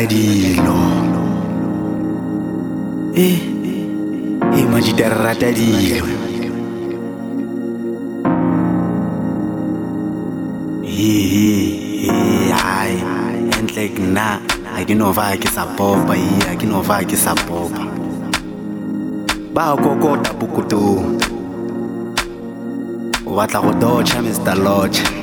ratatadilo eh eh mangite And like na, I don't know why ke sa popa eh, e ga ke no fa ke sa popa. Ba kokota pokotong. O batla go dotšha mr lodge.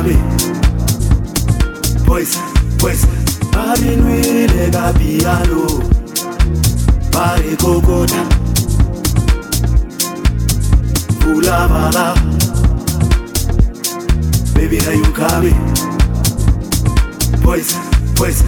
kabi boys boys babinwirire kabiyalo barikokota fulabala baby hayu kabi boys boys